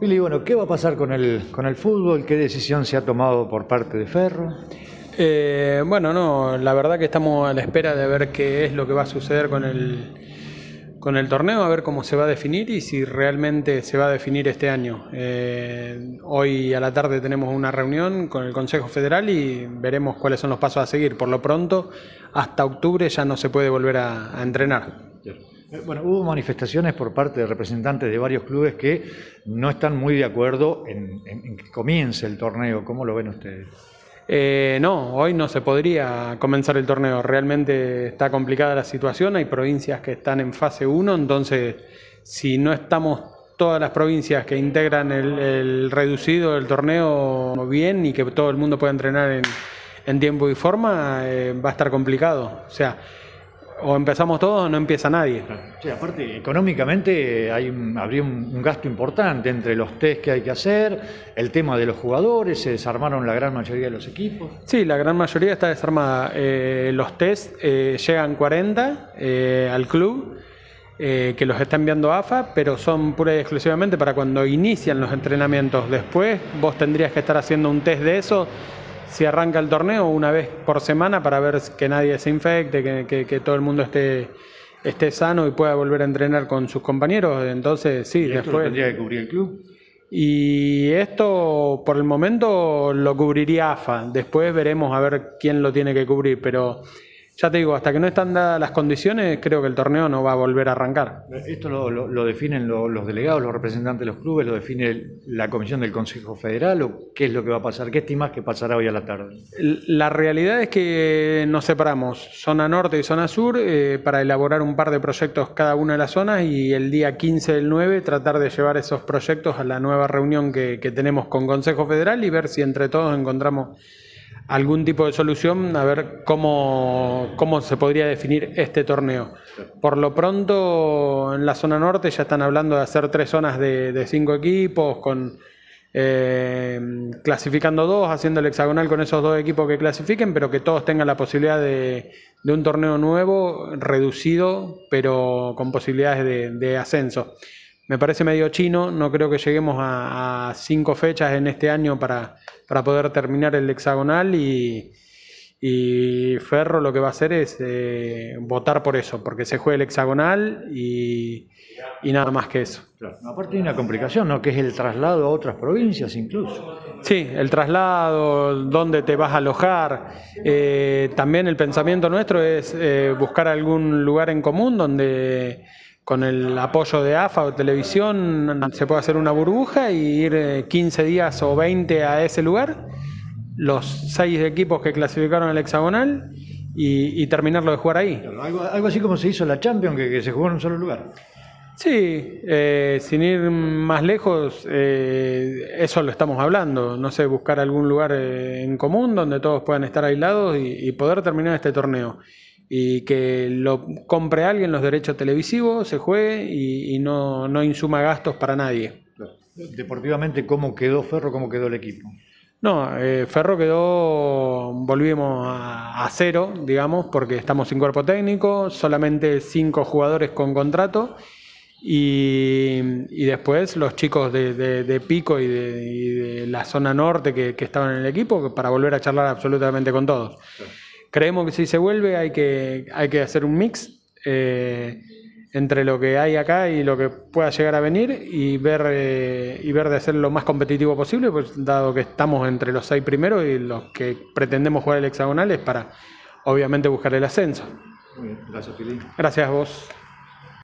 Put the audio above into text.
Pili, bueno, ¿qué va a pasar con el, con el fútbol? ¿Qué decisión se ha tomado por parte de Ferro? Eh, bueno, no, la verdad que estamos a la espera de ver qué es lo que va a suceder con el, con el torneo, a ver cómo se va a definir y si realmente se va a definir este año. Eh, hoy a la tarde tenemos una reunión con el Consejo Federal y veremos cuáles son los pasos a seguir. Por lo pronto, hasta octubre ya no se puede volver a, a entrenar. Eh, bueno, hubo manifestaciones por parte de representantes de varios clubes que no están muy de acuerdo en, que comience el torneo. ¿Cómo lo ven ustedes? Eh, no, hoy no se podría comenzar el torneo. Realmente está complicada la situación. Hay provincias que están en fase 1, entonces si no estamos todas las provincias que integran el, el reducido del torneo bien y que todo el mundo pueda entrenar en, en tiempo y forma, eh, va a estar complicado. O sea, o empezamos todos o no empieza nadie. Sí, aparte, económicamente hay un- habría un, un gasto importante entre los test que hay que hacer, el tema de los jugadores, se desarmaron la gran mayoría de los equipos. Sí, la gran mayoría está desarmada. Eh, los test eh, llegan 40 eh, al club, eh, que los está enviando AFA, pero son pura y exclusivamente para cuando inician los entrenamientos. Después vos tendrías que estar haciendo un test de eso si arranca el torneo una vez por semana para ver que nadie se infecte, que, que- que todo el mundo esté, esté sano y pueda volver a entrenar con sus compañeros. Entonces, sí, Y esto lo después... tendría que cubrir el club. Y esto por el momento lo cubriría AFA. Después veremos a ver quién lo tiene que cubrir. Pero ya te digo, hasta que no están dadas las condiciones, creo que el torneo no va a volver a arrancar. Esto lo, lo- lo definen lo- los delegados, los representantes de los clubes, lo define la comisión del Consejo Federal, o qué es lo que va a pasar, qué estimás que pasará hoy a la tarde. La realidad es que nos separamos, zona norte y zona sur, eh, para elaborar un par de proyectos cada una de las zonas y el día 15 del 9 tratar de llevar esos proyectos a la nueva reunión que, que tenemos con Consejo Federal y ver si entre todos encontramos algún tipo de solución, a ver cómo, cómo se podría definir este torneo. Por lo pronto, en la zona norte ya están hablando de hacer tres zonas de, cinco equipos, con eh, clasificando dos, haciendo el hexagonal con esos dos equipos que clasifiquen, pero que todos tengan la posibilidad de, de un torneo nuevo, reducido, pero con posibilidades de, ascenso. Me parece medio chino, no creo que lleguemos a cinco fechas en este año para, para poder terminar el hexagonal y, y Ferro lo que va a hacer es eh, votar por eso, porque se juegue el hexagonal y, y nada más que eso. Aparte hay una complicación, ¿no? Que es el traslado a otras provincias incluso. Sí, el traslado, dónde te vas a alojar. Eh, también el pensamiento nuestro es eh, buscar algún lugar en común donde con el apoyo de AFA o televisión se pueda hacer una burbuja y ir eh, 15 días o 20 a ese lugar, los seis equipos que clasificaron al hexagonal y, y terminarlo de jugar ahí. Claro, algo, algo así como se hizo la Champions, que, que se jugó en un solo lugar. Sí, eh, sin ir más lejos, eh, eso lo estamos hablando. No sé, buscar algún lugar eh, en común donde todos puedan estar aislados y, y poder terminar este torneo. Y que lo compre alguien los derechos televisivos, se juegue y, y no, no insuma gastos para nadie. Deportivamente, ¿cómo quedó Ferro, cómo quedó el equipo? No, eh, Ferro quedó, volvimos a, a cero, digamos, porque estamos sin cuerpo técnico, solamente cinco jugadores con contrato y, y después los chicos de, de- de Pico y de, y de la zona norte que, que estaban en el equipo para volver a charlar absolutamente con todos. Creemos que si se vuelve hay que, hay que hacer un mix eh, entre lo que hay acá y lo que pueda llegar a venir y ver, eh, y ver de hacer lo más competitivo posible, pues dado que estamos entre los seis primeros y los que pretendemos jugar el hexagonal es para obviamente buscar el ascenso. Muy bien, gracias, Fili. Gracias a vos.